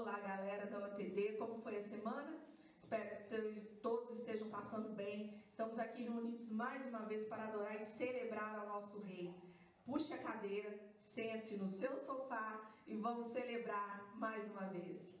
Olá, galera da OTD, como foi a semana? Espero que todos estejam passando bem. Estamos aqui reunidos mais uma vez para adorar e celebrar ao nosso Rei. Puxe a cadeira, sente no seu sofá e vamos celebrar mais uma vez.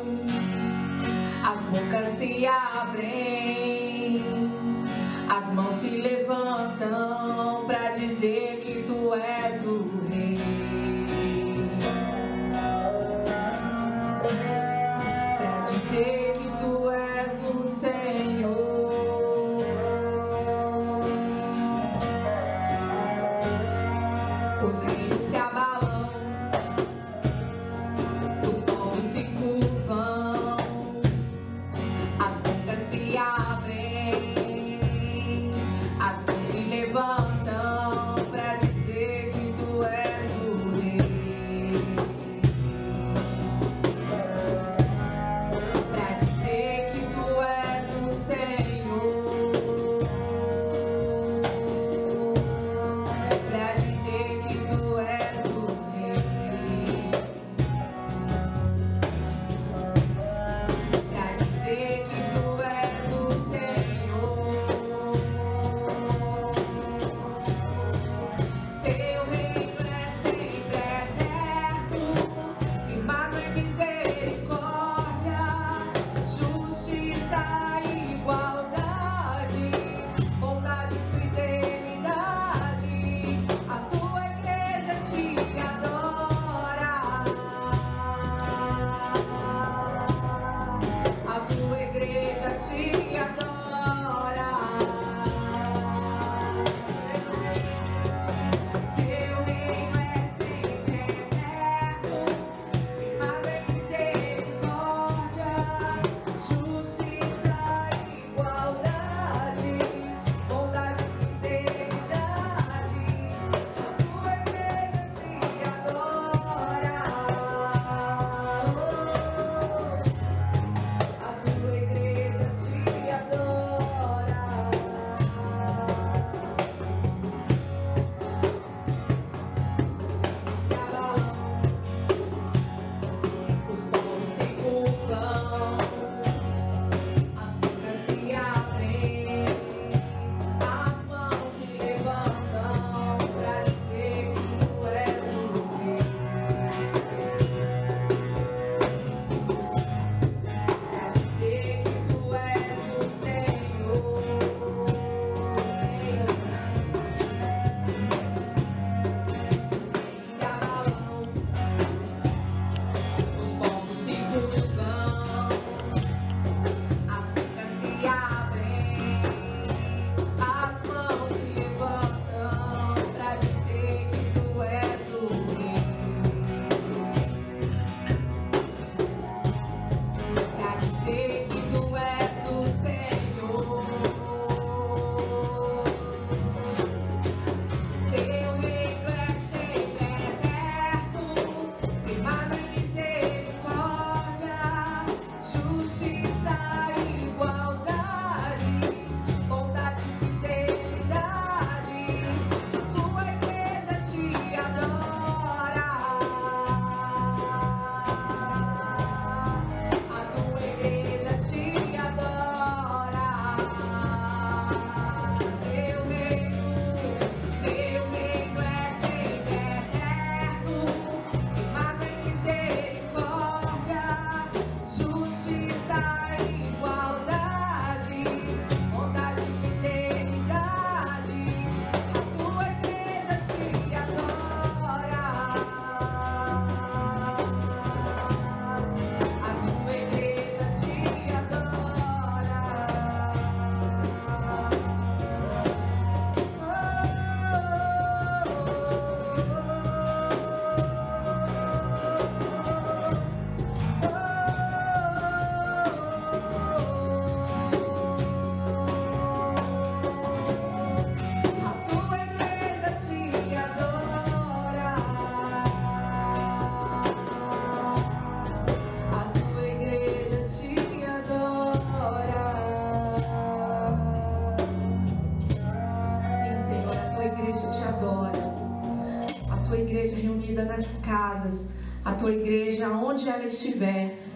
bocas se abrem, as mãos se levantam para dizer que tu és o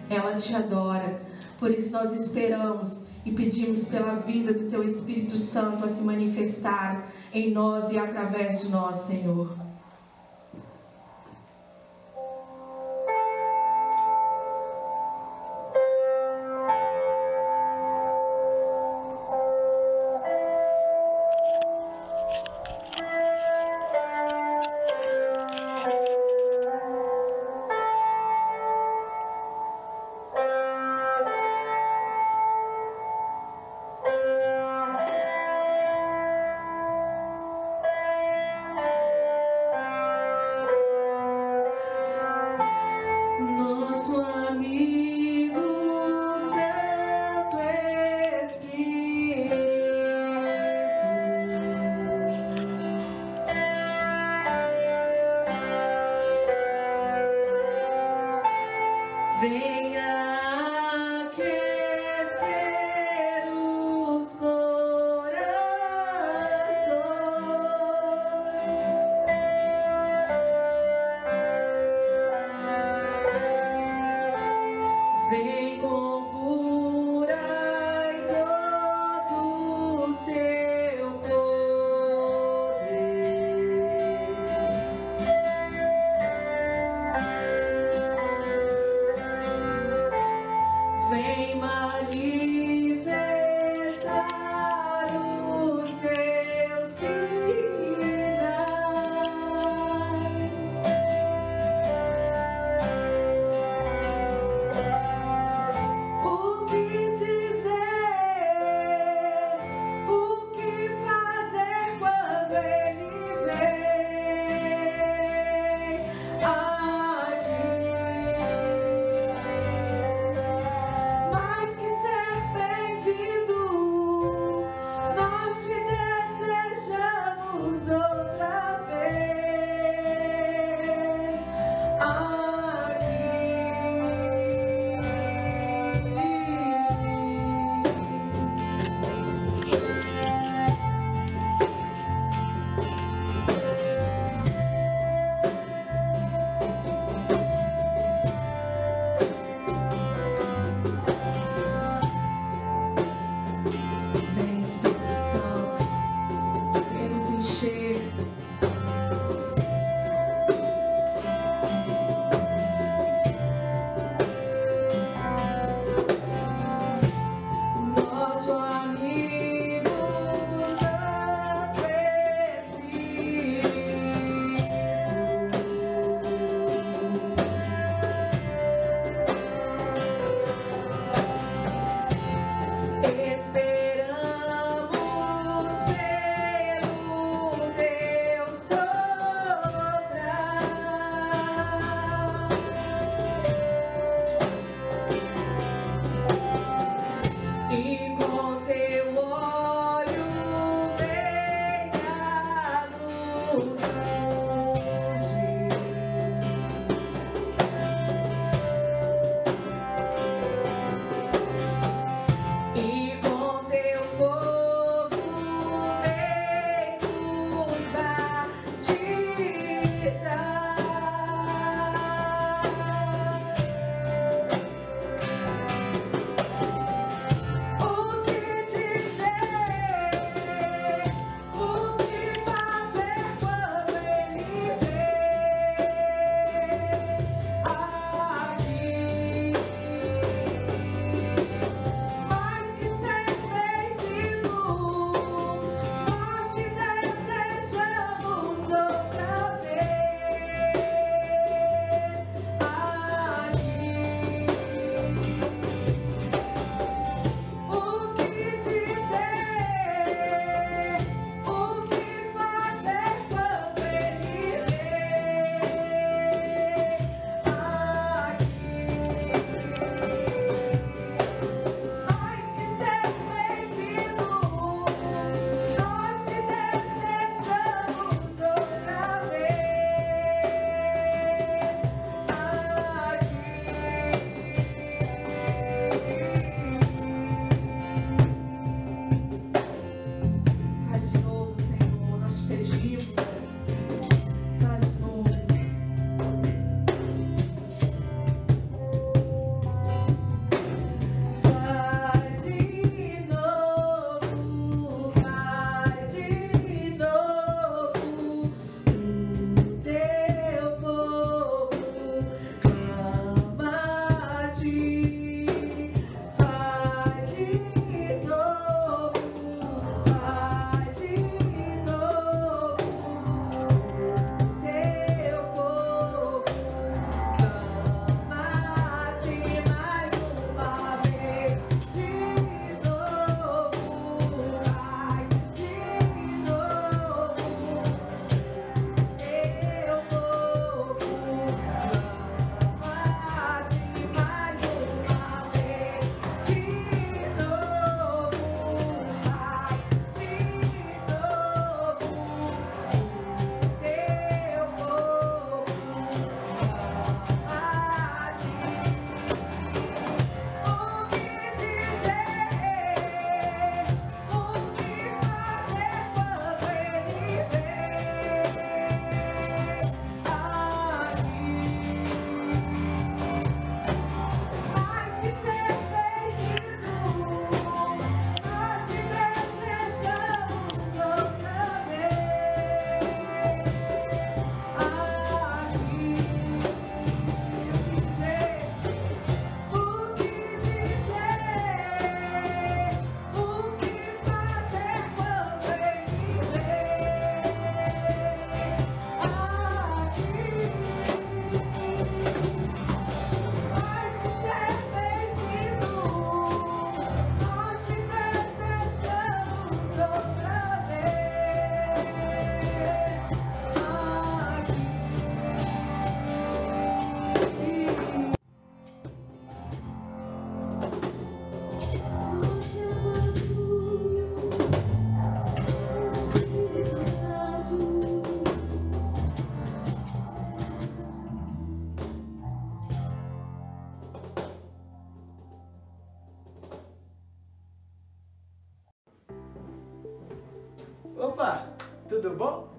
ela te adora. Por isso nós esperamos e pedimos pela vida do teu Espírito Santo a se manifestar em nós e através de nós, Senhor.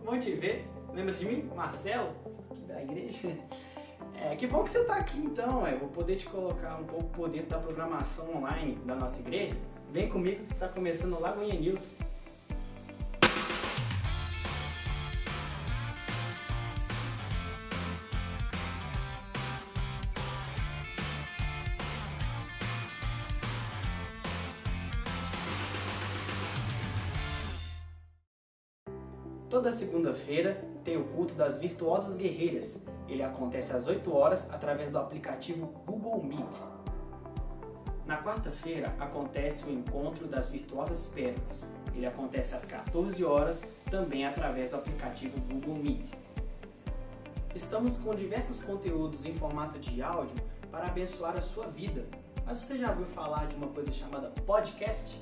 Bom te ver. Lembra de mim? Marcelo, da igreja. É, que bom que você está aqui então, é. vou poder te colocar um pouco por dentro da programação online da nossa igreja. Vem comigo que está começando o Lagoinha News. Toda segunda-feira tem o culto das virtuosas guerreiras. Ele acontece às 8 horas através do aplicativo Google Meet. Na quarta-feira acontece o encontro das virtuosas pérolas. Ele acontece às 14 horas, também através do aplicativo Google Meet. Estamos com diversos conteúdos em formato de áudio para abençoar a sua vida. Mas você já ouviu falar de uma coisa chamada podcast?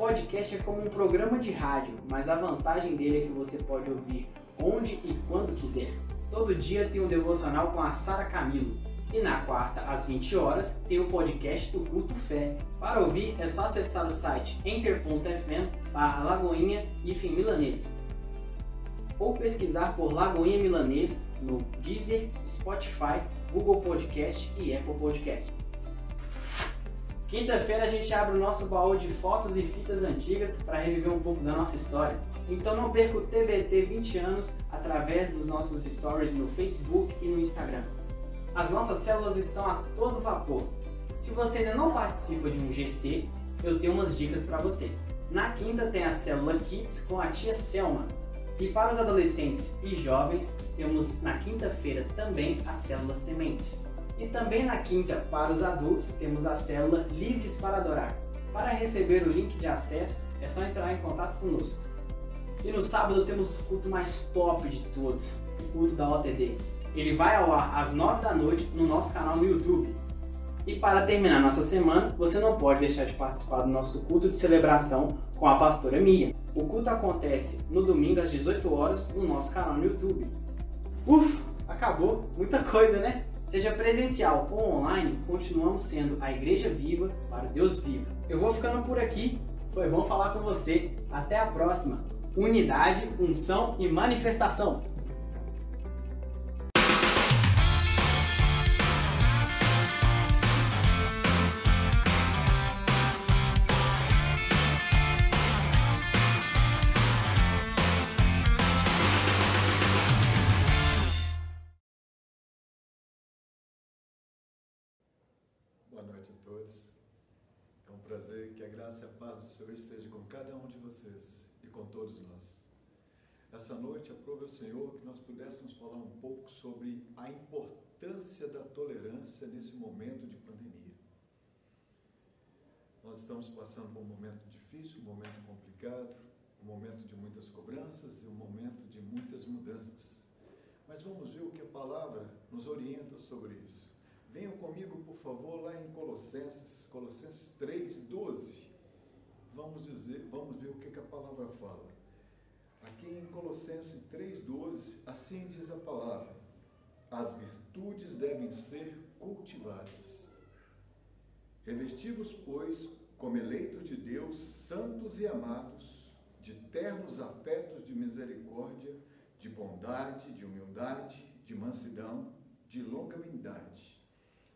Podcast é como um programa de rádio, mas a vantagem dele é que você pode ouvir onde e quando quiser. Todo dia tem um devocional com a Sara Camilo. E na quarta, às 20 horas, tem o podcast do Culto Fé. Para ouvir, é só acessar o site anchor.fm barra Lagoinha Milanês. Ou pesquisar por Lagoinha Milanês no Deezer, Spotify, Google Podcast e Apple Podcast. Quinta-feira a gente abre o nosso baú de fotos e fitas antigas para reviver um pouco da nossa história. Então não perca o TBT 20 anos através dos nossos stories no Facebook e no Instagram. As nossas células estão a todo vapor. Se você ainda não participa de um GC, eu tenho umas dicas para você. Na quinta tem a célula Kids com a tia Selma. E para os adolescentes e jovens, temos na quinta-feira também a célula Sementes. E também na quinta, para os adultos, temos a célula Livres para Adorar. Para receber o link de acesso, é só entrar em contato conosco. E no sábado temos o culto mais top de todos, o culto da OTD. Ele vai ao ar às 9 da noite no nosso canal no YouTube. E para terminar nossa semana, você não pode deixar de participar do nosso culto de celebração com a pastora Mia. O culto acontece no domingo às 18 horas no nosso canal no YouTube. Ufa, acabou, muita coisa, né? Seja presencial ou online, continuamos sendo a Igreja Viva para Deus Vivo. Eu vou ficando por aqui. Foi bom falar com você. Até a próxima. Unidade, unção e manifestação. Paz do Senhor esteja com cada um de vocês e com todos nós. Essa noite, aprove o Senhor que nós pudéssemos falar um pouco sobre a importância da tolerância nesse momento de pandemia. Nós estamos passando por um momento difícil, um momento complicado, um momento de muitas cobranças e um momento de muitas mudanças. Mas vamos ver o que a palavra nos orienta sobre isso. Venham comigo, por favor, lá em Colossenses, Colossenses 3, 12. Vamos dizer, vamos ver o que, que a palavra fala. Aqui em Colossenses 3, 12, assim diz a palavra: as virtudes devem ser cultivadas. Revestivos, pois, como eleitos de Deus, santos e amados, de ternos afetos de misericórdia, de bondade, de humildade, de mansidão, de longanimidade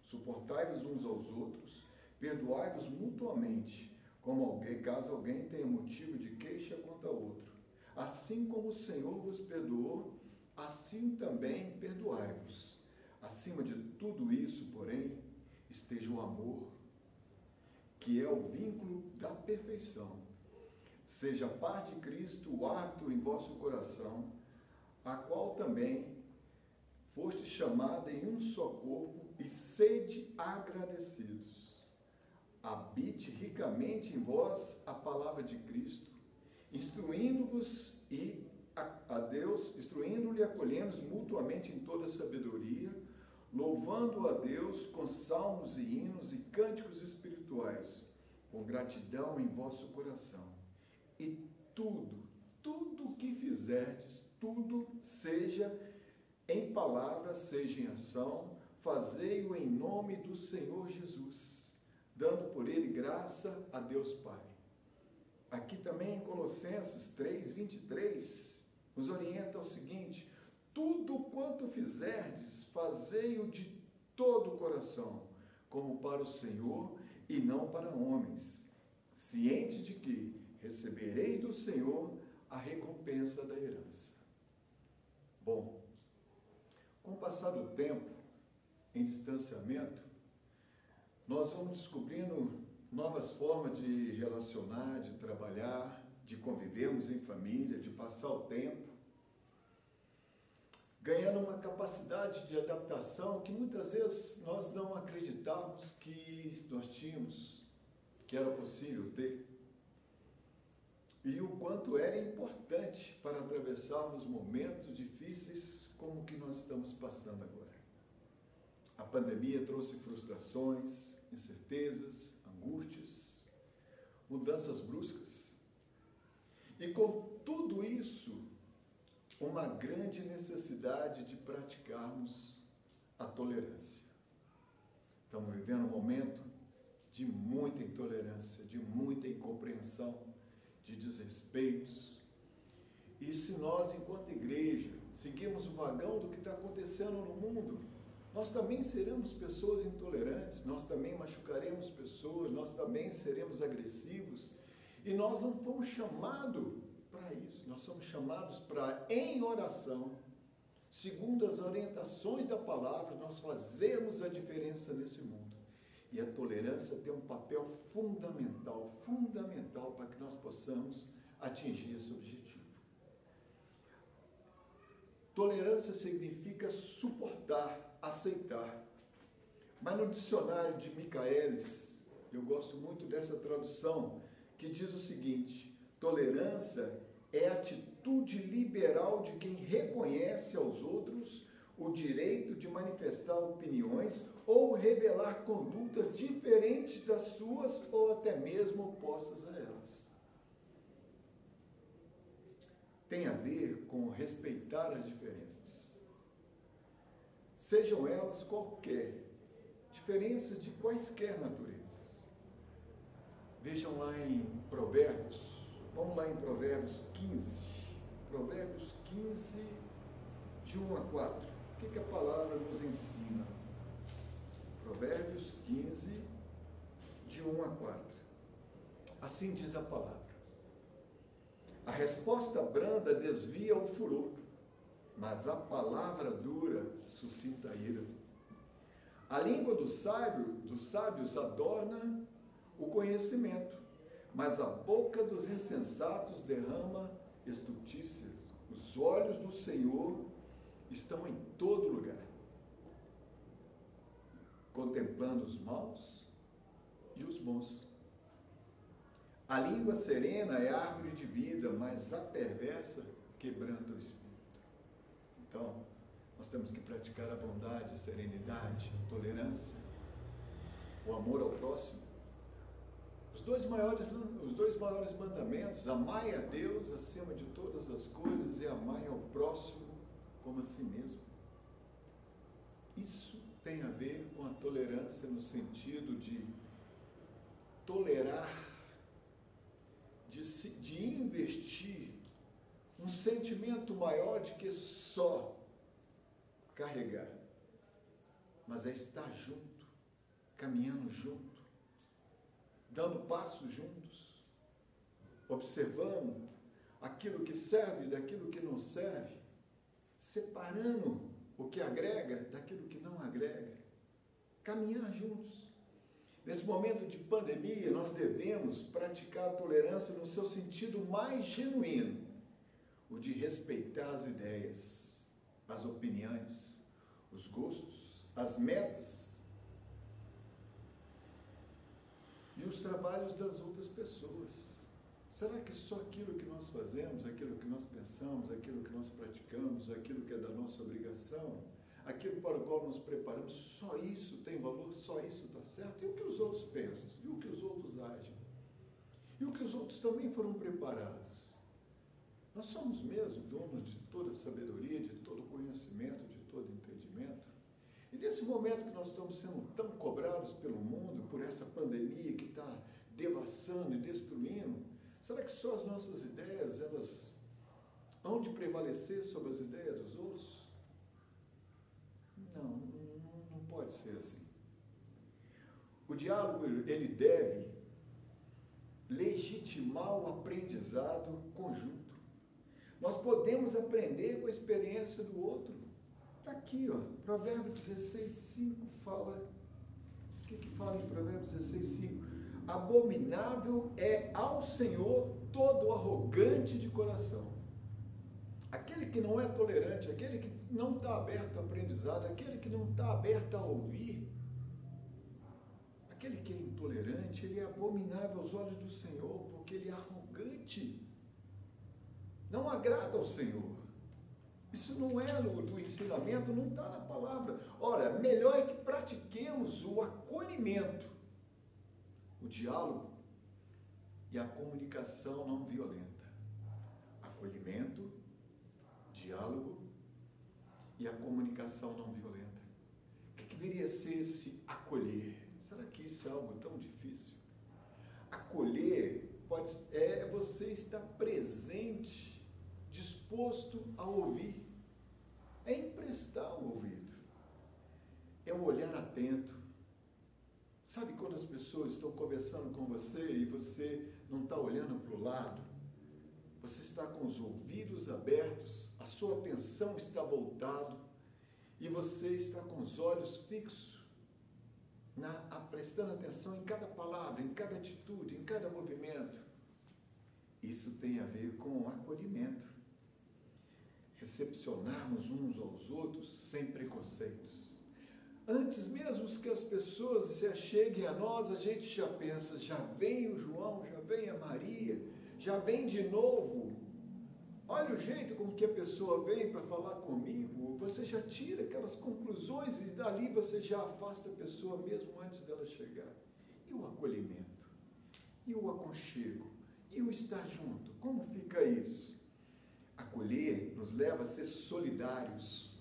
Suportai-vos uns aos outros, perdoai-vos mutuamente, como alguém, caso alguém tenha motivo de queixa contra outro. Assim como o Senhor vos perdoou, assim também perdoai-vos. Acima de tudo isso, porém, esteja o amor, que é o vínculo da perfeição. Seja paz de Cristo o ato em vosso coração, a qual também foste chamada em um só corpo e sede agradecidos. Habite ricamente em vós a palavra de Cristo, instruindo-vos e a, a Deus, instruindo-lhe e acolhendo mutuamente em toda sabedoria, louvando a Deus com salmos e hinos e cânticos espirituais, com gratidão em vosso coração. E tudo, tudo o que fizerdes, tudo seja em palavra, seja em ação, fazei-o em nome do Senhor Jesus, dando por ele graça a Deus Pai. aqui também em Colossenses 3, 23, nos orienta o seguinte: tudo quanto fizerdes, fazei-o de todo o coração, como para o Senhor e não para homens, ciente de que recebereis do Senhor a recompensa da herança. Bom, com o passar do tempo, em distanciamento, nós vamos descobrindo novas formas de relacionar, de trabalhar, de convivermos em família, de passar o tempo, ganhando uma capacidade de adaptação que muitas vezes nós não acreditávamos que nós tínhamos, que era possível ter. E o quanto era importante para atravessarmos momentos difíceis como o que nós estamos passando agora. A pandemia trouxe frustrações, incertezas, angústias, mudanças bruscas. E com tudo isso, uma grande necessidade de praticarmos a tolerância. Estamos vivendo um momento de muita intolerância, de muita incompreensão, de desrespeitos. E se nós, enquanto igreja, seguimos o vagão do que está acontecendo no mundo, nós também seremos pessoas intolerantes, nós também machucaremos pessoas, nós também seremos agressivos. E nós não fomos chamados para isso, nós somos chamados para, em oração, segundo as orientações da palavra, nós fazermos a diferença nesse mundo. E a tolerância tem um papel fundamental, fundamental para que nós possamos atingir esse objetivo. Tolerância significa suportar, aceitar. Mas no dicionário de Michaelis, eu gosto muito dessa tradução, que diz o seguinte: tolerância é atitude liberal de quem reconhece aos outros o direito de manifestar opiniões ou revelar condutas diferentes das suas ou até mesmo opostas a elas. Tem a ver com respeitar as diferenças sejam elas qualquer, diferenças de quaisquer naturezas. Vejam lá em Provérbios, vamos lá em Provérbios 15, Provérbios 15, de 1 a 4. O que, que a palavra nos ensina? Provérbios 15, de 1 a 4. Assim diz a palavra. A resposta branda desvia o furor, mas a palavra dura suscita a ira. A língua do sábio, dos sábios adorna o conhecimento, mas a boca dos insensatos derrama estultícias. Os olhos do Senhor estão em todo lugar, contemplando os maus e os bons. A língua serena é árvore de vida, mas a perversa quebranta o espírito. Então, nós temos que praticar a bondade, a serenidade, a tolerância, o amor ao próximo. Os dois maiores, os dois maiores mandamentos, amai a Deus acima de todas as coisas e amai ao próximo como a si mesmo. Isso tem a ver com a tolerância no sentido de tolerar, de, de investir um sentimento maior de que só carregar, mas é estar junto, caminhando junto, dando passos juntos, observando aquilo que serve daquilo que não serve, separando o que agrega daquilo que não agrega, caminhar juntos. Nesse momento de pandemia, nós devemos praticar a tolerância no seu sentido mais genuíno, o de respeitar as ideias as opiniões, os gostos, as metas e os trabalhos das outras pessoas. Será que só aquilo que nós fazemos, aquilo que nós pensamos, aquilo que nós praticamos, aquilo que é da nossa obrigação, aquilo para o qual nos preparamos, só isso tem valor, só isso está certo? E o que os outros pensam? E o que os outros agem? E o que os outros também foram preparados? Nós somos mesmo donos de toda sabedoria, de todo conhecimento, de todo entendimento. E nesse momento que nós estamos sendo tão cobrados pelo mundo por essa pandemia que está devassando e destruindo, Será que só as nossas ideias, elas hão de prevalecer sobre as ideias dos outros? Não, não, pode ser assim. O diálogo, ele deve legitimar o aprendizado conjunto. Nós podemos aprender com a experiência do outro. Está aqui, ó, Provérbios 16, 5 fala. O que, que fala em Provérbios 16, 5? Abominável é ao Senhor todo arrogante de coração. Aquele que não é tolerante, aquele que não está aberto ao aprendizado, aquele que não está aberto a ouvir, aquele que é intolerante, ele é abominável aos olhos do Senhor, porque ele é arrogante. Não agrada ao Senhor. Isso não é no, do ensinamento, não está na palavra. Ora, melhor é que pratiquemos o acolhimento, o diálogo e a comunicação não violenta. Acolhimento, diálogo e a comunicação não violenta. O que, que viria a ser esse acolher? Será que isso é algo tão difícil? Acolher pode, é você estar presente, disposto a ouvir é emprestar o ouvido, é o olhar atento. Sabe quando as pessoas estão conversando com você e você não está olhando para o lado? Você está com os ouvidos abertos, a sua atenção está voltada e você está com os olhos fixos, na, prestando atenção em cada palavra, em cada atitude, em cada movimento. Isso tem a ver com acolhimento recepcionarmos uns aos outros sem preconceitos. Antes mesmo que as pessoas se acheguem a nós, a gente já pensa, já vem o João, já vem a Maria, já vem de novo. Olha o jeito como que a pessoa vem para falar comigo. Você já tira aquelas conclusões e dali você já afasta a pessoa mesmo antes dela chegar. E o acolhimento? E o aconchego? E o estar junto? Como fica isso? Acolher nos leva a ser solidários,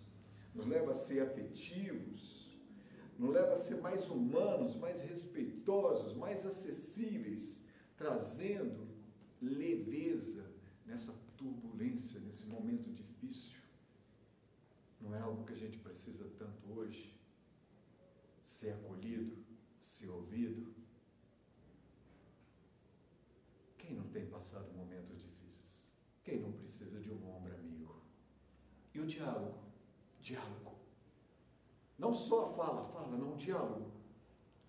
nos leva a ser afetivos, nos leva a ser mais humanos, mais respeitosos, mais acessíveis, trazendo leveza nessa turbulência, nesse momento difícil. Não é algo que a gente precisa tanto hoje? Ser acolhido, ser ouvido. Quem não tem passado momentos difíceis? Quem não precisa de um ombro amigo? E o diálogo? Diálogo. Não só a fala, fala, não, o diálogo.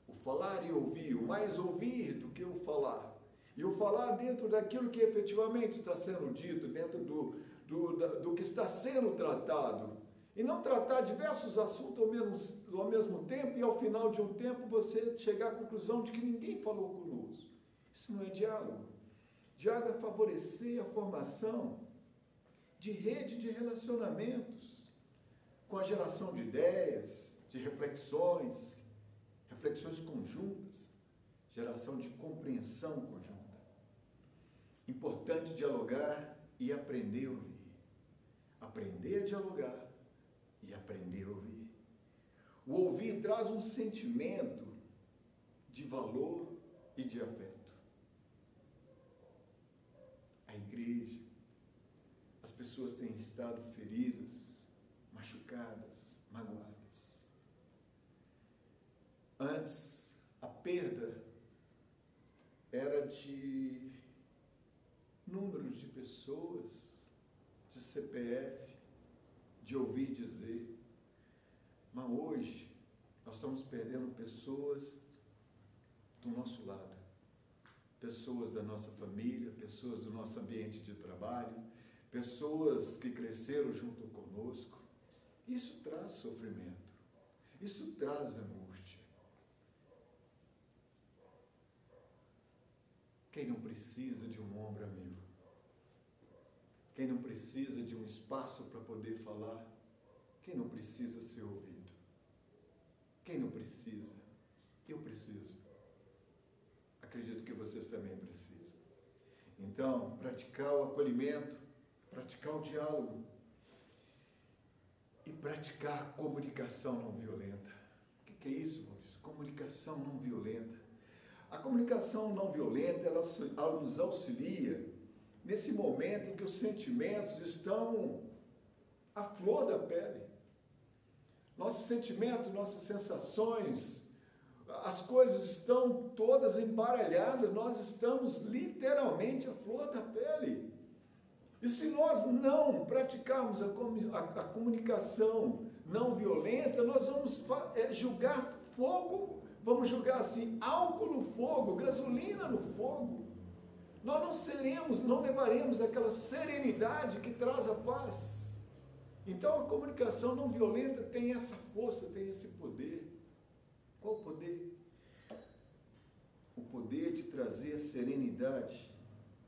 O falar e ouvir, o mais ouvir do que o falar. E o falar dentro daquilo que efetivamente está sendo dito, dentro do, do, do que está sendo tratado. E não tratar diversos assuntos ao mesmo, ao mesmo tempo e ao final de um tempo você chegar à conclusão de que ninguém falou conosco. Isso não é diálogo. Diálogo é favorecer a formação de rede de relacionamentos com a geração de ideias, de reflexões, reflexões conjuntas, geração de compreensão conjunta. Importante dialogar e aprender a ouvir. Aprender a dialogar e aprender a ouvir. O ouvir traz um sentimento de valor e de afeto. a igreja, as pessoas têm estado feridas, machucadas, magoadas. Antes, a perda era de números de pessoas, de CPF, de ouvir dizer. Mas hoje, nós estamos perdendo pessoas do nosso lado pessoas da nossa família, pessoas do nosso ambiente de trabalho, pessoas que cresceram junto conosco. Isso traz sofrimento, isso traz angústia. Quem não precisa de um ombro amigo? Quem não precisa de um espaço para poder falar? Quem não precisa ser ouvido? Quem não precisa? Eu preciso acredito que vocês também precisam. Então, praticar o acolhimento, praticar o diálogo e praticar a comunicação não violenta. O que é isso, Maurício? Comunicação não violenta. A comunicação não violenta, ela, nos auxilia nesse momento em que os sentimentos estão à flor da pele. Nossos sentimentos, nossas sensações, as coisas estão todas embaralhadas, nós estamos literalmente à flor da pele. E se nós não praticarmos a, a, a comunicação não violenta, nós vamos é, julgar fogo, vamos julgar assim, álcool no fogo, gasolina no fogo. Nós não seremos, não levaremos aquela serenidade que traz a paz. Então a comunicação não violenta tem essa força, tem esse poder. Qual o poder? O poder de trazer a serenidade,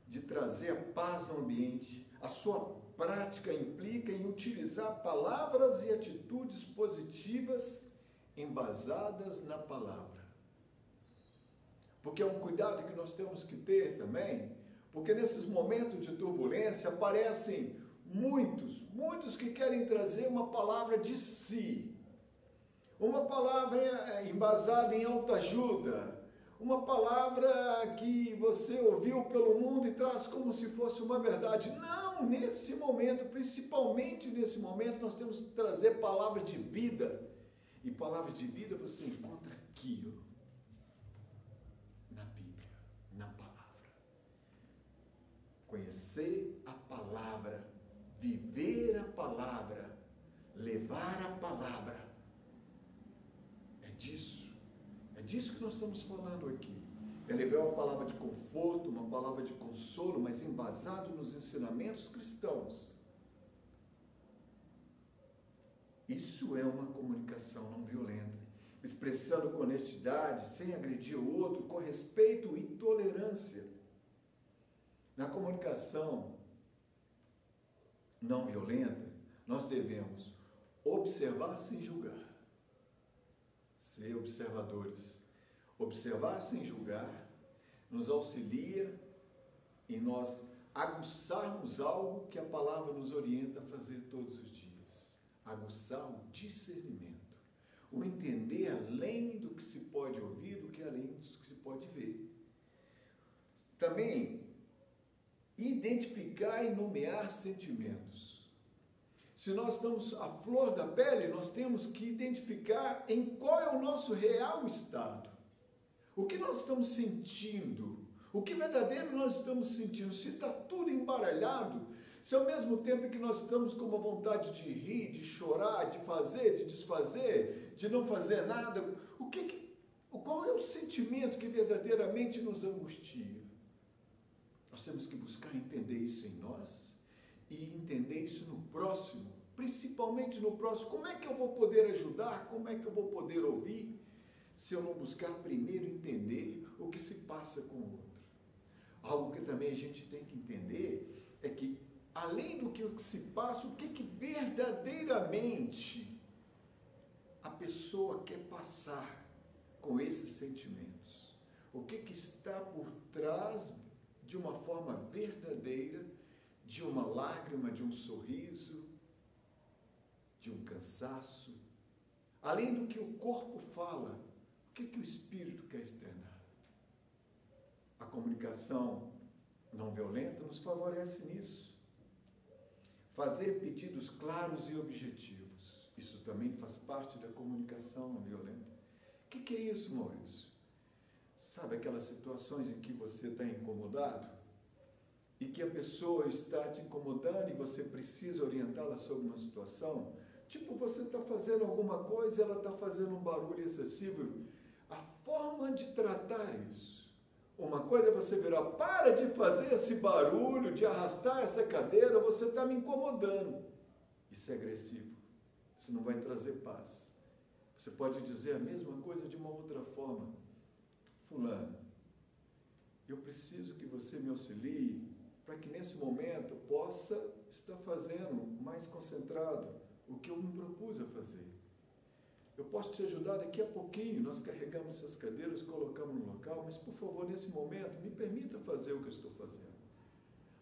de trazer a paz no ambiente. A sua prática implica em utilizar palavras e atitudes positivas embasadas na palavra. Porque é um cuidado que nós temos que ter também, porque nesses momentos de turbulência aparecem muitos, muitos que querem trazer uma palavra de si, uma palavra eh, embasada em autoajuda, uma palavra que você ouviu pelo mundo e traz como se fosse uma verdade. Não, nesse momento, principalmente nesse momento, nós temos que trazer palavras de vida. E palavras de vida você encontra aqui, ó, na Bíblia, na palavra. Conhecer a palavra, viver a palavra, levar a palavra disso. É disso que nós estamos falando aqui. É levar uma palavra de conforto, uma palavra de consolo, mas embasado nos ensinamentos cristãos. Isso é uma comunicação não violenta, expressando com honestidade, sem agredir o outro, com respeito e tolerância. Na comunicação não violenta, nós devemos observar sem julgar ser observadores. Observar sem julgar nos auxilia em nós aguçarmos algo que a palavra nos orienta a fazer todos os dias. Aguçar o discernimento. O entender além do que se pode ouvir, do que além do que se pode ver. Também identificar e nomear sentimentos. Se nós estamos à flor da pele, nós temos que identificar em qual é o nosso real estado. O que nós estamos sentindo? O que verdadeiro nós estamos sentindo? Se está tudo embaralhado, se ao mesmo tempo que nós estamos com uma vontade de rir, de chorar, de fazer, de desfazer, de não fazer nada, o que, qual é o sentimento que verdadeiramente nos angustia? Temos que buscar entender isso em nós e entender isso no próximo, principalmente no próximo. Como é que eu vou poder ajudar? Como é que eu vou poder ouvir? Se eu não buscar primeiro entender o que se passa com o outro. Algo que também a gente tem que entender é que, além do que se passa, o que, que verdadeiramente a pessoa quer passar com esses sentimentos. O que, que está por trás de uma forma verdadeira de uma lágrima, de um sorriso, de um cansaço. Além do que o corpo fala, o que, que o espírito quer externar? A comunicação não violenta nos favorece nisso. Fazer pedidos claros e objetivos. Isso também faz parte da comunicação não violenta. O que, que é isso, Maurício? Sabe aquelas situações em que você está incomodado? e que a pessoa está te incomodando e você precisa orientá-la sobre uma situação, tipo você está fazendo alguma coisa e ela está fazendo um barulho excessivo, a forma de tratar isso. Uma coisa é você virar, para de fazer esse barulho, de arrastar essa cadeira, você está me incomodando. Isso é agressivo. Isso não vai trazer paz. Você pode dizer a mesma coisa de uma outra forma. Fulano, eu preciso que você me auxilie para que nesse momento possa estar fazendo mais concentrado o que eu me propus a fazer. Eu posso te ajudar daqui a pouquinho, nós carregamos essas cadeiras, colocamos no local, mas por favor, nesse momento, me permita fazer o que eu estou fazendo.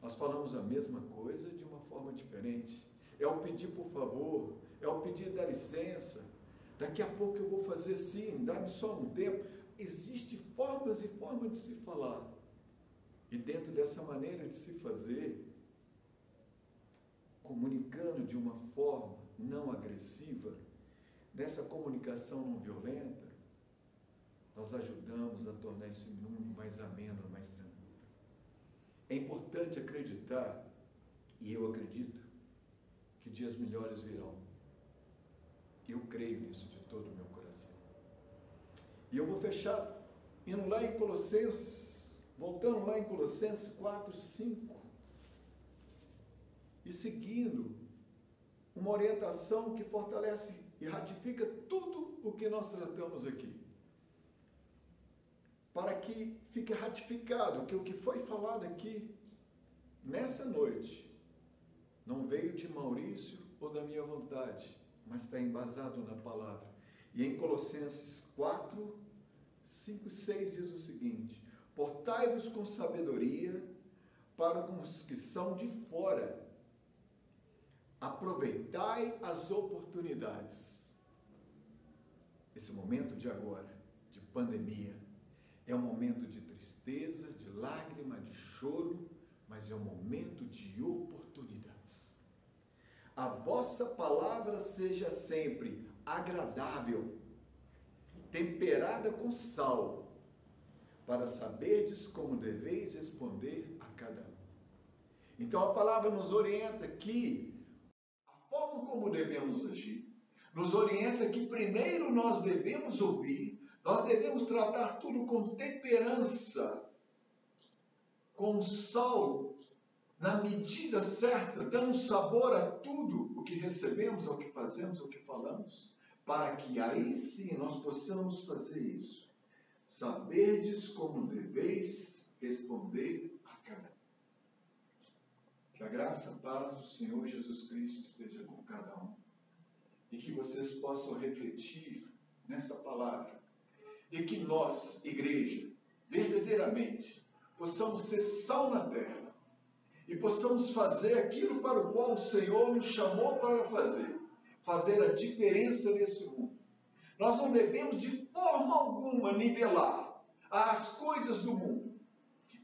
Nós falamos a mesma coisa de uma forma diferente. É o pedir por favor, é o pedir da licença. Daqui a pouco eu vou fazer sim, dá-me só um tempo. Existem formas e formas de se falar. E dentro dessa maneira de se fazer, comunicando de uma forma não agressiva, nessa comunicação não violenta, nós ajudamos a tornar esse mundo mais ameno, mais tranquilo. É importante acreditar, e eu acredito, que dias melhores virão. Eu creio nisso de todo o meu coração. E eu vou fechar indo lá em Colossenses, voltando lá em Colossenses 4, 5, e seguindo uma orientação que fortalece e ratifica tudo o que nós tratamos aqui. Para que fique ratificado que o que foi falado aqui nessa noite não veio de Maurício ou da minha vontade, mas está embasado na palavra. E em Colossenses 4, 5 e 6 diz o seguinte: Portai-vos com sabedoria para com os que são de fora Aproveitai as oportunidades. Esse momento de agora, de pandemia, é um momento de tristeza, de lágrima, de choro, mas é um momento de oportunidades. A vossa palavra seja sempre agradável, temperada com sal, para saberdes como deveis responder a cada um. Então a palavra nos orienta que forma como devemos agir. Nos orienta que primeiro nós devemos ouvir, nós devemos tratar tudo com temperança, com sal, na medida certa, dando sabor a tudo o que recebemos, ao que fazemos, ao que falamos, para que aí sim nós possamos fazer isso. Saberdes como deveis responder que a graça, a paz do Senhor Jesus Cristo esteja com cada um. E que vocês possam refletir nessa palavra. E que nós, igreja, verdadeiramente, possamos ser sal na terra. E possamos fazer aquilo para o qual o Senhor nos chamou para fazer. Fazer a diferença nesse mundo. Nós não devemos de forma alguma nivelar as coisas do mundo.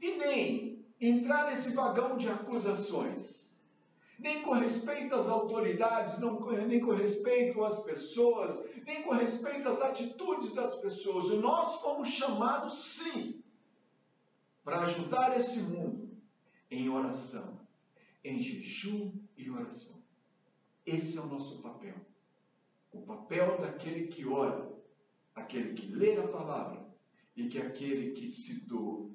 E nem entrar nesse vagão de acusações, nem com respeito às autoridades, não, nem com respeito às pessoas, nem com respeito às atitudes das pessoas. E nós fomos chamados, sim, para ajudar esse mundo em oração, em jejum e oração. Esse é o nosso papel. O papel daquele que ora, aquele que lê a palavra e que é aquele que se doa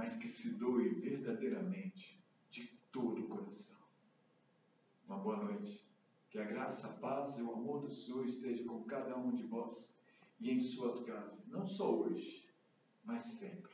mas que se doe verdadeiramente de todo o coração. Uma boa noite. Que a graça, a paz e o amor do Senhor esteja com cada um de vós e em suas casas, não só hoje, mas sempre.